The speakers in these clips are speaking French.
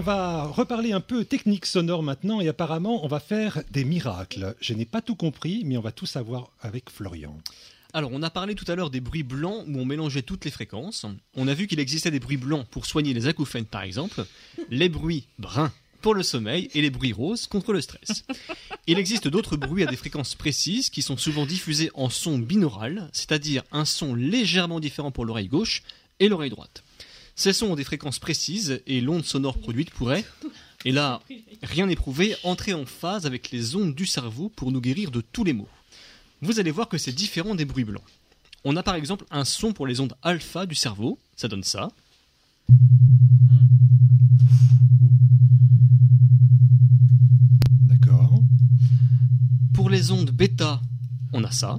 reparler un peu technique sonore maintenant et apparemment on va faire des miracles. Je n'ai pas tout compris, mais on va tout savoir avec Florian. Alors, on a parlé tout à l'heure des bruits blancs où on mélangeait toutes les fréquences. On a vu qu'il existait des bruits blancs pour soigner les acouphènes, par exemple, les bruits bruns pour le sommeil et les bruits roses contre le stress. Il existe d'autres bruits à des fréquences précises qui sont souvent diffusés en son binaural, c'est-à-dire un son légèrement différent pour l'oreille gauche et l'oreille droite. Ces sons ont des fréquences précises et l'onde sonore produite pourrait, et là, rien n'est prouvé, entrer en phase avec les ondes du cerveau pour nous guérir de tous les maux vous allez voir que c'est différent des bruits blancs. On a par exemple un son pour les ondes alpha du cerveau, ça donne ça. D'accord. Pour les ondes bêta, on a ça.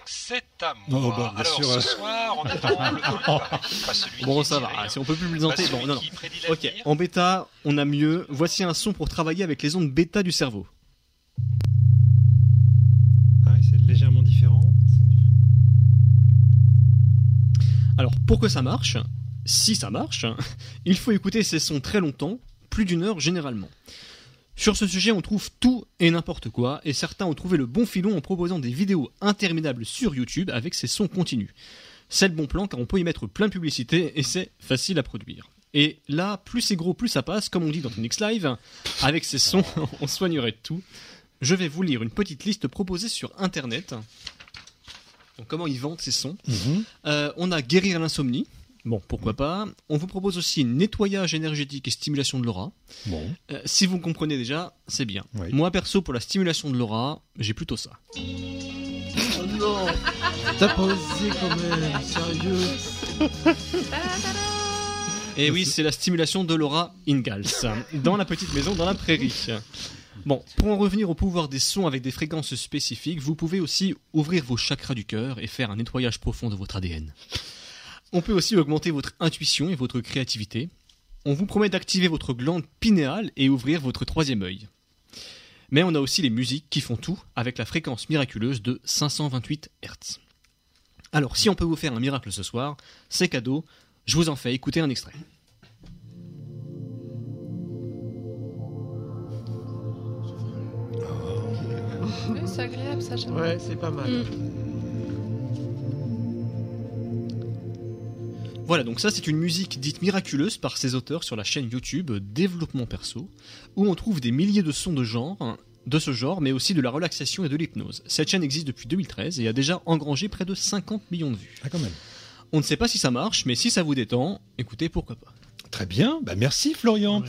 Donc c'est à moi. Oh, bah, Alors ce soir, on attend le Bon, ça va. Si on peut plus présenter. Bon, non, non. Ok. En bêta, on a mieux. Voici un son pour travailler avec les ondes bêta du cerveau. légèrement différent. Alors, pour que ça marche, si ça marche, il faut écouter ces sons très longtemps, plus d'une heure généralement. Sur ce sujet, on trouve tout et n'importe quoi, et certains ont trouvé le bon filon en proposant des vidéos interminables sur YouTube avec ces sons continus. C'est le bon plan car on peut y mettre plein de publicité et c'est facile à produire. Et là, plus c'est gros, plus ça passe, comme on dit dans Phoenix Live. Avec ces sons, on soignerait tout je vais vous lire une petite liste proposée sur Internet. comment ils vendent ces sons. Mhm. Euh, on a guérir l'insomnie. Bon, pourquoi pas. On vous propose aussi nettoyage énergétique et stimulation de l'aura. Bon. Euh, si vous comprenez déjà, c'est bien. Moi, perso, pour la stimulation de l'aura, j'ai plutôt ça. oh non T'as posé quand même, sérieux Et oui, c'est la stimulation de l'aura Ingalls, dans la petite maison dans la prairie. Bon, pour en revenir au pouvoir des sons avec des fréquences spécifiques, vous pouvez aussi ouvrir vos chakras du cœur et faire un nettoyage profond de votre ADN. On peut aussi augmenter votre intuition et votre créativité. On vous promet d'activer votre glande pinéale et ouvrir votre troisième œil. Mais on a aussi les musiques qui font tout avec la fréquence miraculeuse de 528 Hz. Alors, si on peut vous faire un miracle ce soir, c'est cadeau, je vous en fais écouter un extrait. c'est agréable ça, Ouais, c'est pas mal. Mm. Voilà, donc ça c'est une musique dite miraculeuse par ses auteurs sur la chaîne YouTube Développement Perso, où on trouve des milliers de sons de genre, de ce genre, mais aussi de la relaxation et de l'hypnose. Cette chaîne existe depuis 2013 et a déjà engrangé près de 50 millions de vues. Ah, quand même. On ne sait pas si ça marche, mais si ça vous détend, écoutez, pourquoi pas. Très bien, bah merci Florian.